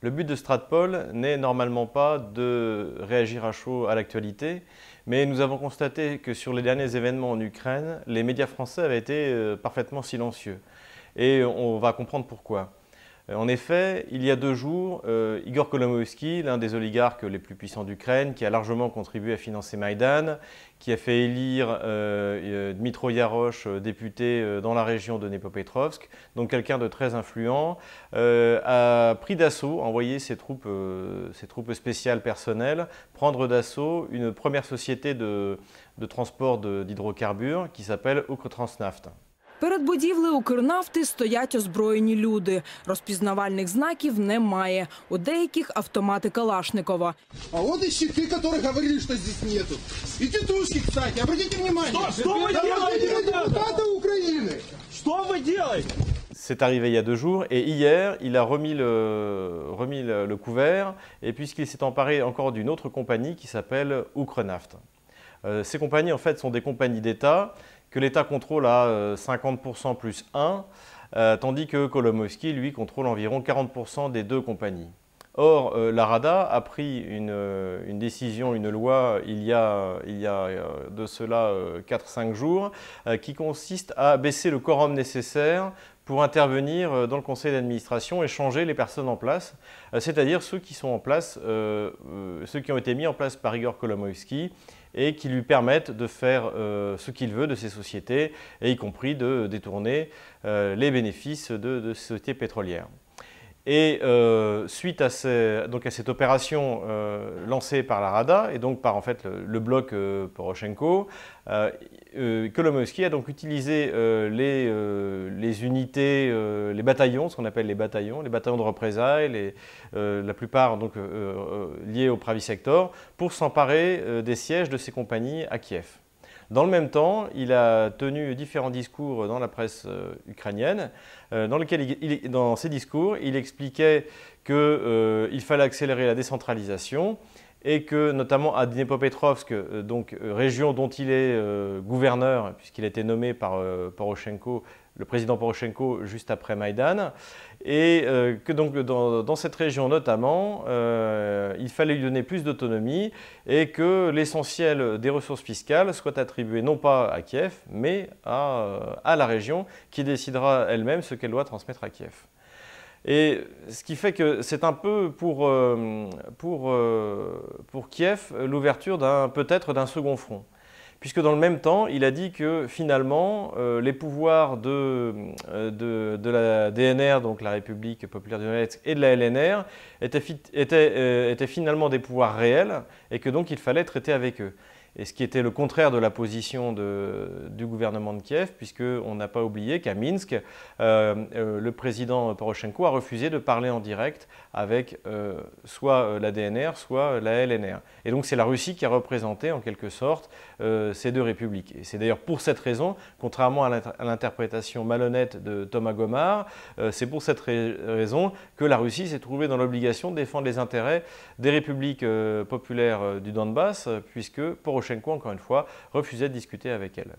Le but de Stratpol n'est normalement pas de réagir à chaud à l'actualité, mais nous avons constaté que sur les derniers événements en Ukraine, les médias français avaient été euh, parfaitement silencieux. Et on va comprendre pourquoi. Euh, en effet, il y a deux jours, euh, Igor Kolomoïski, l'un des oligarques les plus puissants d'Ukraine, qui a largement contribué à financer Maïdan, qui a fait élire euh, Dmitro Yarosh député dans la région de Nepopetrovsk, donc quelqu'un de très influent, a pris d'assaut, envoyé ses troupes, spéciales personnelles, prendre d'assaut une première société de, transport d'hydrocarbures qui s'appelle Ukrotransnaft. Перед будівлею Укрнафти стоять озброєні люди. Розпізнавальних знаків немає. У деяких автомати Калашникова. А вот и щиты, которые говорили, что здесь нету. И тетушки, кстати, обратите внимание. Что? Что вы Это делаете, депутаты ребята? Украины. Что вы делаете? C'est arrivé il y a deux jours et hier, il a remis le, remis le, le couvert et puisqu'il s'est emparé encore d'une autre compagnie qui s'appelle Ukrenaft. Euh, ces compagnies en fait sont des compagnies d'État que l'État contrôle à 50% plus 1, euh, tandis que Kolomoïski, lui, contrôle environ 40% des deux compagnies. Or, euh, la RADA a pris une, euh, décision, une loi, il y a, il y a de cela 4-5 jours, qui consiste à baisser le quorum nécessaire pour intervenir dans le conseil d'administration et changer les personnes en place, c'est-à-dire ceux qui sont en place, ceux qui ont été mis en place par Igor Kolomoïski et qui lui permettent de faire euh, ce qu'il veut de ces sociétés, et y compris de détourner euh, les bénéfices de, ces sociétés pétrolières. Et euh, suite à, cette opération euh, lancée par la RADA et donc par en fait le, bloc euh, Poroshenko, Kolomoïski a donc utilisé les, unités, les bataillons, ce qu'on appelle les bataillons, les bataillons de représailles, les, la plupart donc liés au Pravi Sector, pour s'emparer des sièges de ces compagnies à Kiev. Dans le même temps, il a tenu différents discours dans la presse euh, ukrainienne, euh, dans, lesquels il, dans ces discours, il expliquait qu'il euh, fallait accélérer la décentralisation et que notamment à Dnepropetrovsk, donc région dont il est gouverneur, puisqu'il a été nommé par Poroshenko, le président Poroshenko juste après Maïdan, et euh, que donc dans, cette région notamment, euh, il fallait lui donner plus d'autonomie et que l'essentiel des ressources fiscales soit attribué non pas à Kiev, mais à, à la région qui décidera elle-même ce qu'elle doit transmettre à Kiev. Et ce qui fait que c'est un peu pour, euh, pour, pour Kiev l'ouverture peut-être d'un second front puisque dans le même temps, il a dit que finalement, euh, les pouvoirs de, euh, de, la DNR, donc la République populaire du Donetsk, et de la LNR étaient, étaient, euh, étaient finalement des pouvoirs réels et que donc il fallait traiter avec eux et ce qui était le contraire de la position du gouvernement de Kiev, puisqu'on n'a pas oublié qu'à Minsk, euh, euh, le président Poroshenko a refusé de parler en direct avec euh, soit la DNR, soit la LNR. Et donc c'est la Russie qui a représenté en quelque sorte ces deux républiques. Et c'est d'ailleurs pour cette raison, contrairement à l'interprétation malhonnête de Thomas Gomard, c'est pour cette raison que la Russie s'est trouvée dans l'obligation de défendre les intérêts des républiques populaires du Donbass, puisque Poroshenko Encore une fois, refusait de discuter avec elle.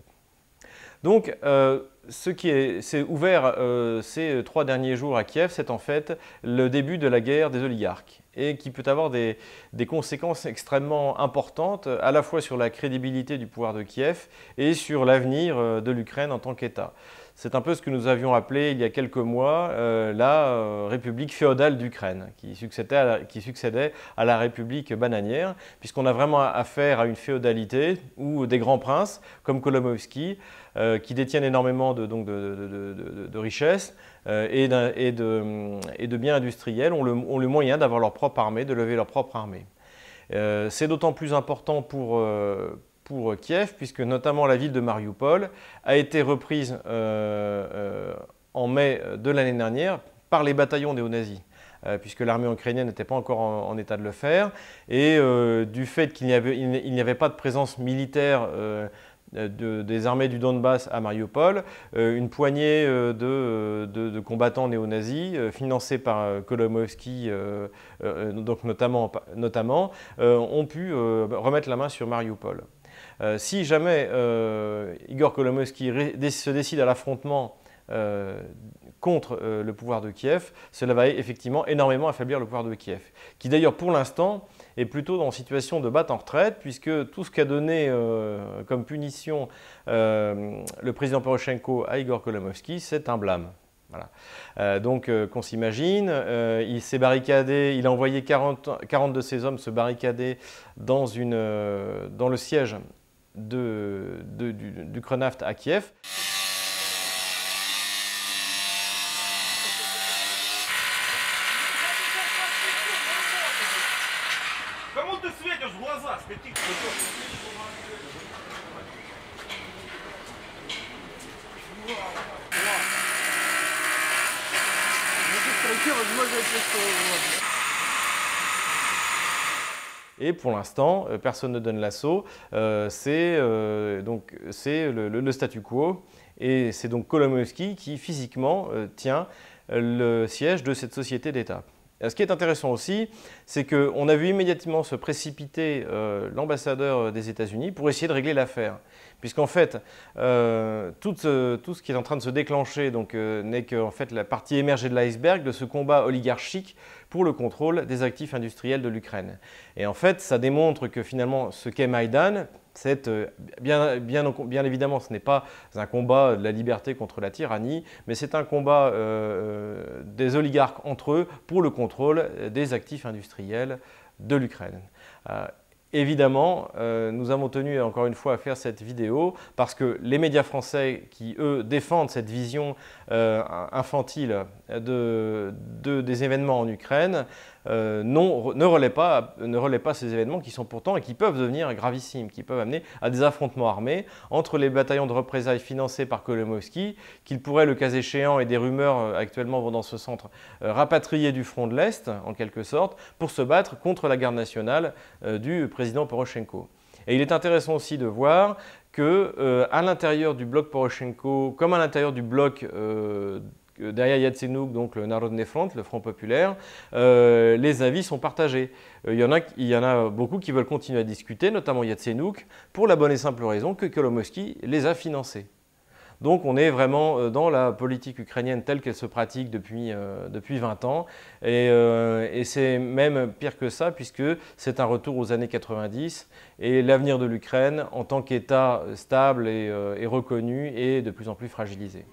Donc, euh, ce qui s'est ouvert euh, ces trois derniers jours à Kiev, c'est en fait le début de la guerre des oligarques et qui peut avoir des, des, conséquences extrêmement importantes à la fois sur la crédibilité du pouvoir de Kiev et sur l'avenir euh, de l'Ukraine en tant qu'État. C'est un peu ce que nous avions appelé il y a quelques mois euh, la euh, République féodale d'Ukraine, qui, succédait à la République bananière, puisqu'on a vraiment affaire à une féodalité où des grands princes, comme Kolomoïski, euh, qui détiennent énormément de, richesses et, de, biens industriels, ont le, ont le moyen d'avoir leur propre armée, de lever leur propre armée. Euh, C'est d'autant plus important pour, pour Kiev, puisque notamment la ville de Mariupol a été reprise euh, euh, en mai de l'année dernière par les bataillons néo-nazis. Euh, puisque l'armée ukrainienne n'était pas encore en, état de le faire, et euh, du fait qu'il n'y avait, pas de présence militaire euh, de, des armées du Donbass à Mariupol, une poignée de, combattants néo-nazis financés par Kolomoïski, donc notamment ont pu remettre la main sur Mariupol. Euh, si jamais euh, Igor Kolomoïski se décide à l'affrontement contre le pouvoir de Kiev, cela va effectivement énormément affaiblir le pouvoir de Kiev, qui d'ailleurs pour l'instant est plutôt une situation de batte en retraite, puisque tout ce qu'a donné comme punition le président Poroshenko à Igor Kolomovsky, c'est un blâme. Voilà. donc qu'on s'imagine, il s'est barricadé, il a envoyé 40, 40, de ses hommes se barricader dans, une, dans le siège de, de, du, du Krenaft à Kiev. Кому ты светишь в глаза? С каких Et pour l'instant, euh, personne ne donne l'assaut. Euh, c'est euh, donc le, le, statu quo. Et c'est donc Kolomowski qui physiquement tient le siège de cette société d'État. Ce qui est intéressant aussi, c'est qu'on a vu immédiatement se précipiter euh, l'ambassadeur des États-Unis pour essayer de régler l'affaire. Puisqu'en fait, euh, tout, euh, ce qui est en train de se déclencher euh, n'est qu'en fait la partie émergée de l'iceberg de ce combat oligarchique pour le contrôle des actifs industriels de l'Ukraine. Et en fait, ça démontre que finalement, ce qu'est Maïdan, c'est bien, évidemment, ce n'est pas un combat de la liberté contre la tyrannie, mais c'est un combat euh, des oligarques entre eux pour le contrôle des actifs industriels de l'Ukraine. Euh, Évidemment, euh, nous avons tenu encore une fois à faire cette vidéo parce que les médias français qui, eux, défendent cette vision euh, infantile de, de, des événements en Ukraine euh, ne, relaient pas, ces événements qui sont pourtant et qui peuvent devenir gravissimes, qui peuvent amener à des affrontements armés entre les bataillons de représailles financés par Kolomovski, qu'ils pourraient, le cas échéant, et des rumeurs euh, actuellement vont dans ce centre, euh, rapatrier du front de l'Est, en quelque sorte, pour se battre contre la garde nationale du président Poroshenko. Et il est intéressant aussi de voir que à l'intérieur du bloc Poroshenko, comme à l'intérieur du bloc derrière Yatsenyuk, donc le Narodny Front, le Front populaire, euh, les avis sont partagés. Il y, en a, il y en a beaucoup qui veulent continuer à discuter, notamment Yatsenyuk, pour la bonne et simple raison que Kolomowski les a financés. Donc on est vraiment dans la politique ukrainienne telle qu'elle se pratique depuis, euh, depuis 20 ans. Et, euh, c'est même pire que ça, puisque c'est un retour aux années 90. Et l'avenir de l'Ukraine, en tant qu'État stable euh, et reconnu, est de plus en plus fragilisé.